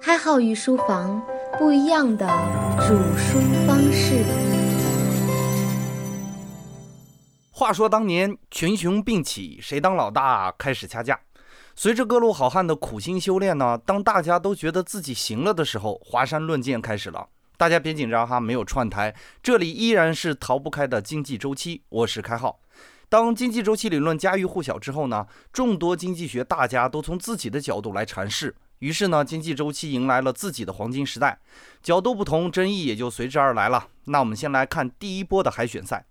开号与书房不一样的煮书方式。话说当年群雄并起，谁当老大开始掐架。随着各路好汉的苦心修炼呢，当大家都觉得自己行了的时候，华山论剑开始了。大家别紧张哈，没有串台，这里依然是逃不开的经济周期。我是开号。当经济周期理论家喻户晓之后呢，众多经济学大家都从自己的角度来阐释。于是呢，经济周期迎来了自己的黄金时代，角度不同，争议也就随之而来了。那我们先来看第一波的海选赛。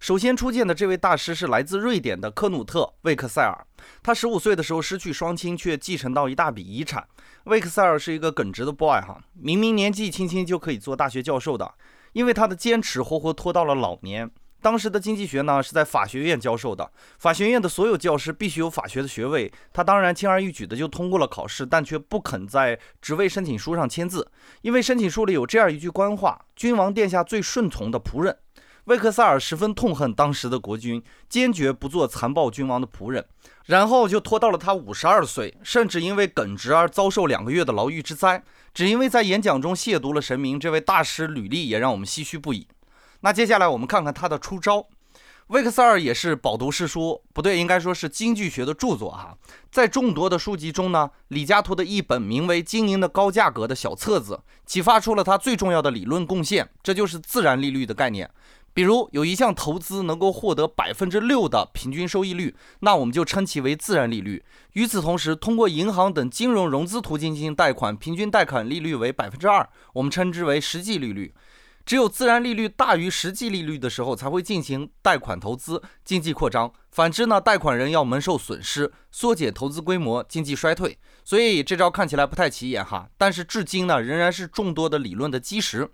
首先出现的这位大师是来自瑞典的科努特·魏克塞尔。他十五岁的时候失去双亲，却继承到一大笔遗产。魏克塞尔是一个耿直的 boy 哈，明明年纪轻轻就可以做大学教授的，因为他的坚持，活活拖到了老年。当时的经济学呢是在法学院教授的，法学院的所有教师必须有法学的学位。他当然轻而易举的就通过了考试，但却不肯在职位申请书上签字，因为申请书里有这样一句官话：“君王殿下最顺从的仆人。”魏克塞尔十分痛恨当时的国君，坚决不做残暴君王的仆人，然后就拖到了他五十二岁，甚至因为耿直而遭受两个月的牢狱之灾。只因为在演讲中亵渎了神明，这位大师履历也让我们唏嘘不已。那接下来我们看看他的出招。魏克塞尔也是饱读诗书，不对，应该说是经济学的著作哈。在众多的书籍中呢，李嘉图的一本名为《经营的高价格》的小册子，启发出了他最重要的理论贡献，这就是自然利率的概念。比如有一项投资能够获得百分之六的平均收益率，那我们就称其为自然利率。与此同时，通过银行等金融融资途径进行贷款，平均贷款利率为百分之二，我们称之为实际利率。只有自然利率大于实际利率的时候，才会进行贷款投资、经济扩张。反之呢，贷款人要蒙受损失、缩减投资规模、经济衰退。所以这招看起来不太起眼哈，但是至今呢，仍然是众多的理论的基石。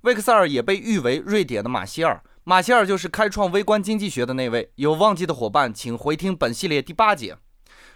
魏克塞尔也被誉为瑞典的马歇尔，马歇尔就是开创微观经济学的那位。有忘记的伙伴，请回听本系列第八节。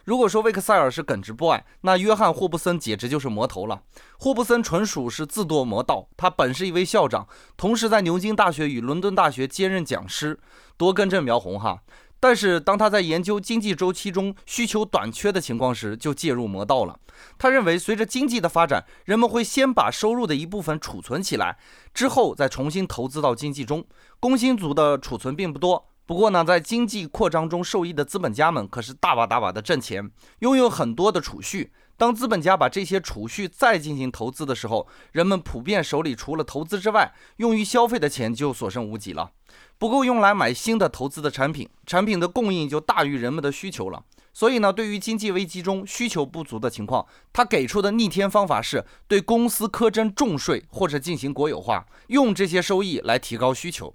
如果说维克塞尔是耿直 boy，那约翰霍布森简直就是魔头了。霍布森纯属是自堕魔道，他本是一位校长，同时在牛津大学与伦敦大学兼任讲师，多根正苗红哈。但是当他在研究经济周期中需求短缺的情况时，就介入魔道了。他认为，随着经济的发展，人们会先把收入的一部分储存起来，之后再重新投资到经济中。工薪族的储存并不多。不过呢，在经济扩张中受益的资本家们可是大把大把的挣钱，拥有很多的储蓄。当资本家把这些储蓄再进行投资的时候，人们普遍手里除了投资之外，用于消费的钱就所剩无几了，不够用来买新的投资的产品，产品的供应就大于人们的需求了。所以呢，对于经济危机中需求不足的情况，他给出的逆天方法是对公司苛征重税或者进行国有化，用这些收益来提高需求。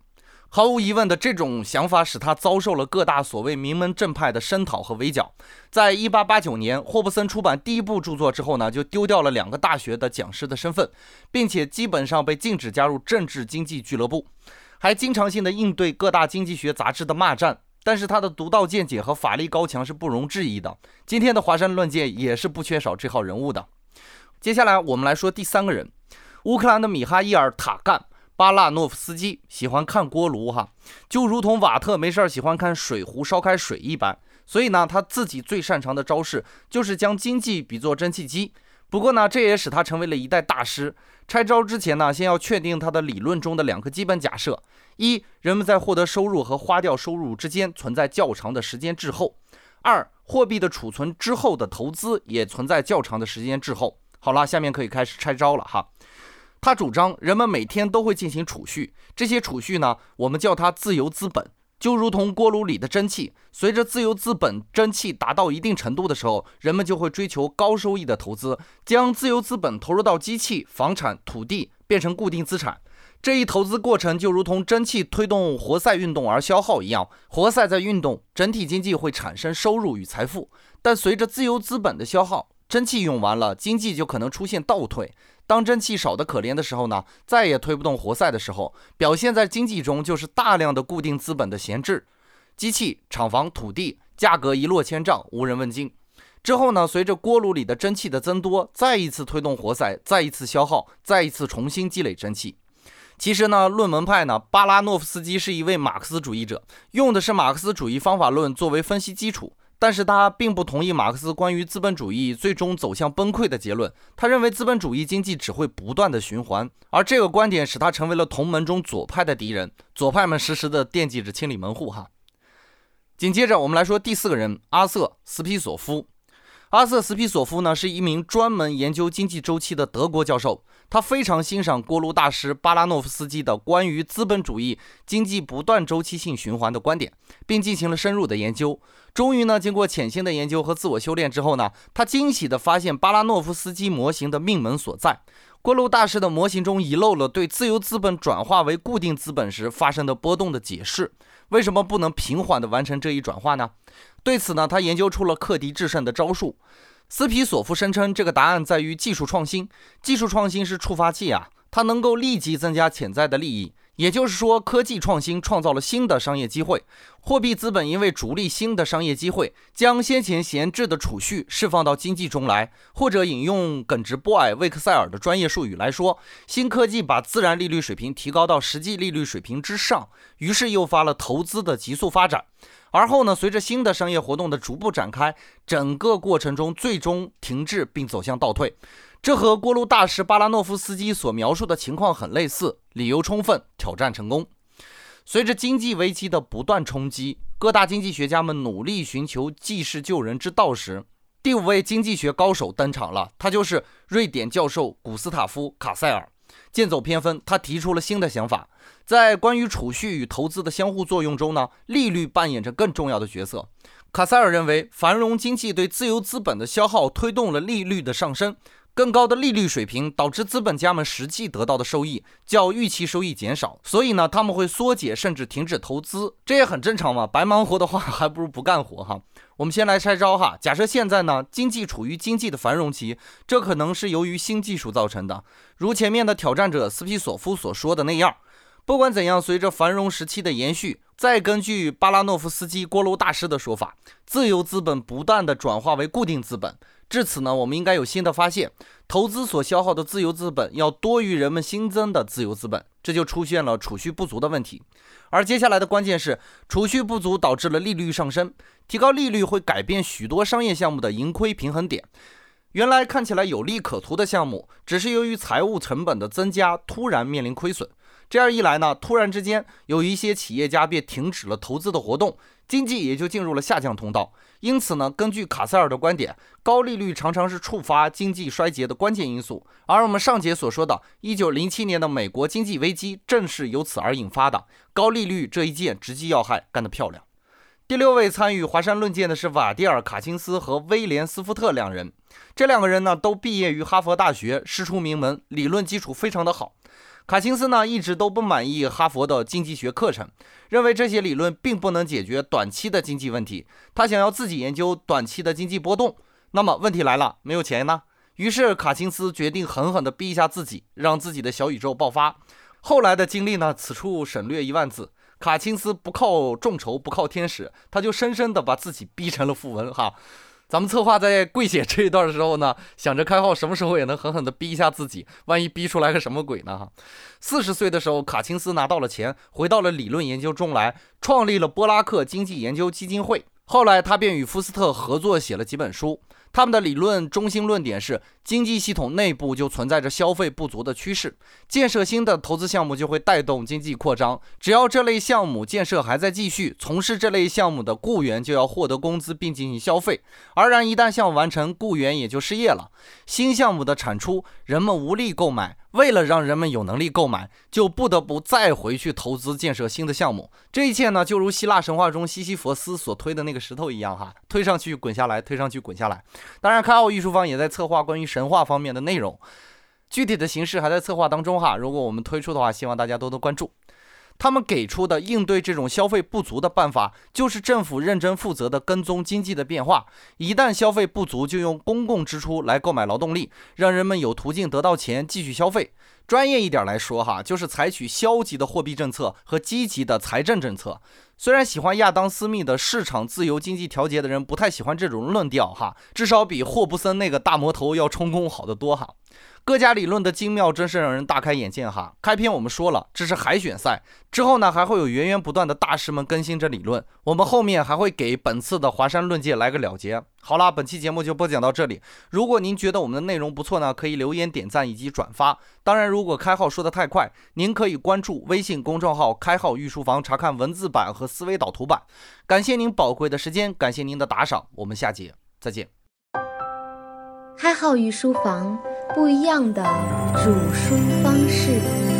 毫无疑问的，这种想法使他遭受了各大所谓名门正派的声讨和围剿。在一八八九年，霍布森出版第一部著作之后呢，就丢掉了两个大学的讲师的身份，并且基本上被禁止加入政治经济俱乐部，还经常性的应对各大经济学杂志的骂战。但是他的独到见解和法力高强是不容置疑的。今天的华山论剑也是不缺少这号人物的。接下来我们来说第三个人，乌克兰的米哈伊尔·塔干。巴拉诺夫斯基喜欢看锅炉，哈，就如同瓦特没事儿喜欢看水壶烧开水一般。所以呢，他自己最擅长的招式就是将经济比作蒸汽机。不过呢，这也使他成为了一代大师。拆招之前呢，先要确定他的理论中的两个基本假设：一，人们在获得收入和花掉收入之间存在较长的时间滞后；二，货币的储存之后的投资也存在较长的时间滞后。好了，下面可以开始拆招了哈。他主张人们每天都会进行储蓄，这些储蓄呢，我们叫它自由资本，就如同锅炉里的蒸汽。随着自由资本蒸汽达到一定程度的时候，人们就会追求高收益的投资，将自由资本投入到机器、房产、土地，变成固定资产。这一投资过程就如同蒸汽推动活塞运动而消耗一样，活塞在运动，整体经济会产生收入与财富。但随着自由资本的消耗，蒸汽用完了，经济就可能出现倒退。当蒸汽少得可怜的时候呢，再也推不动活塞的时候，表现在经济中就是大量的固定资本的闲置，机器、厂房、土地价格一落千丈，无人问津。之后呢，随着锅炉里的蒸汽的增多，再一次推动活塞，再一次消耗，再一次重新积累蒸汽。其实呢，论门派呢，巴拉诺夫斯基是一位马克思主义者，用的是马克思主义方法论作为分析基础。但是他并不同意马克思关于资本主义最终走向崩溃的结论。他认为资本主义经济只会不断的循环，而这个观点使他成为了同门中左派的敌人。左派们时时的惦记着清理门户哈。紧接着我们来说第四个人，阿瑟·斯皮索夫。阿瑟·斯皮索夫呢，是一名专门研究经济周期的德国教授。他非常欣赏锅炉大师巴拉诺夫斯基的关于资本主义经济不断周期性循环的观点，并进行了深入的研究。终于呢，经过潜心的研究和自我修炼之后呢，他惊喜地发现巴拉诺夫斯基模型的命门所在。锅炉大师的模型中遗漏了对自由资本转化为固定资本时发生的波动的解释。为什么不能平缓地完成这一转化呢？对此呢，他研究出了克敌制胜的招数。斯皮索夫声称，这个答案在于技术创新。技术创新是触发器啊，它能够立即增加潜在的利益。也就是说，科技创新创造了新的商业机会。货币资本因为逐利新的商业机会，将先前闲置的储蓄释放到经济中来。或者引用耿直波尔魏克塞尔的专业术语来说，新科技把自然利率水平提高到实际利率水平之上，于是诱发了投资的急速发展。而后呢，随着新的商业活动的逐步展开，整个过程中最终停滞并走向倒退。这和锅炉大师巴拉诺夫斯基所描述的情况很类似。理由充分，挑战成功。随着经济危机的不断冲击，各大经济学家们努力寻求济世救人之道时，第五位经济学高手登场了，他就是瑞典教授古斯塔夫·卡塞尔。剑走偏锋，他提出了新的想法。在关于储蓄与投资的相互作用中呢，利率扮演着更重要的角色。卡塞尔认为，繁荣经济对自由资本的消耗推动了利率的上升。更高的利率水平导致资本家们实际得到的收益较预期收益减少，所以呢，他们会缩减甚至停止投资，这也很正常嘛。白忙活的话，还不如不干活哈。我们先来拆招哈。假设现在呢，经济处于经济的繁荣期，这可能是由于新技术造成的，如前面的挑战者斯皮索夫所说的那样。不管怎样，随着繁荣时期的延续，再根据巴拉诺夫斯基锅炉大师的说法，自由资本不断的转化为固定资本。至此呢，我们应该有新的发现：投资所消耗的自由资本要多于人们新增的自由资本，这就出现了储蓄不足的问题。而接下来的关键是，储蓄不足导致了利率上升，提高利率会改变许多商业项目的盈亏平衡点。原来看起来有利可图的项目，只是由于财务成本的增加，突然面临亏损。这样一来呢，突然之间有一些企业家便停止了投资的活动。经济也就进入了下降通道。因此呢，根据卡塞尔的观点，高利率常常是触发经济衰竭的关键因素。而我们上节所说的1907年的美国经济危机，正是由此而引发的。高利率这一箭直击要害，干得漂亮。第六位参与华山论剑的是瓦蒂尔·卡钦斯和威廉·斯福特两人。这两个人呢，都毕业于哈佛大学，师出名门，理论基础非常的好。卡钦斯呢一直都不满意哈佛的经济学课程，认为这些理论并不能解决短期的经济问题。他想要自己研究短期的经济波动。那么问题来了，没有钱呢？于是卡钦斯决定狠狠地逼一下自己，让自己的小宇宙爆发。后来的经历呢，此处省略一万字。卡钦斯不靠众筹，不靠天使，他就深深地把自己逼成了富翁。哈。咱们策划在跪写这一段的时候呢，想着开号什么时候也能狠狠地逼一下自己，万一逼出来个什么鬼呢？哈，四十岁的时候，卡钦斯拿到了钱，回到了理论研究中来，创立了波拉克经济研究基金会。后来他便与福斯特合作写了几本书。他们的理论中心论点是，经济系统内部就存在着消费不足的趋势，建设新的投资项目就会带动经济扩张。只要这类项目建设还在继续，从事这类项目的雇员就要获得工资并进行消费。而然一旦项目完成，雇员也就失业了，新项目的产出人们无力购买。为了让人们有能力购买，就不得不再回去投资建设新的项目。这一切呢，就如希腊神话中西西弗斯所推的那个石头一样，哈，推上去滚下来，推上去滚下来。当然，开奥艺术方也在策划关于神话方面的内容，具体的形式还在策划当中，哈。如果我们推出的话，希望大家多多关注。他们给出的应对这种消费不足的办法，就是政府认真负责的跟踪经济的变化。一旦消费不足，就用公共支出来购买劳动力，让人们有途径得到钱继续消费。专业一点来说哈，就是采取消极的货币政策和积极的财政政策。虽然喜欢亚当·斯密的市场自由经济调节的人不太喜欢这种论调哈，至少比霍布森那个大魔头要充公好得多哈。各家理论的精妙真是让人大开眼界哈。开篇我们说了，这是海选赛，之后呢还会有源源不断的大师们更新着理论，我们后面还会给本次的华山论剑来个了结。好了，本期节目就播讲到这里。如果您觉得我们的内容不错呢，可以留言点赞以及转发。当然，如果开号说的太快，您可以关注微信公众号“开号御书房”查看文字版和思维导图版。感谢您宝贵的时间，感谢您的打赏，我们下节再见。开号御书房。不一样的煮书方式。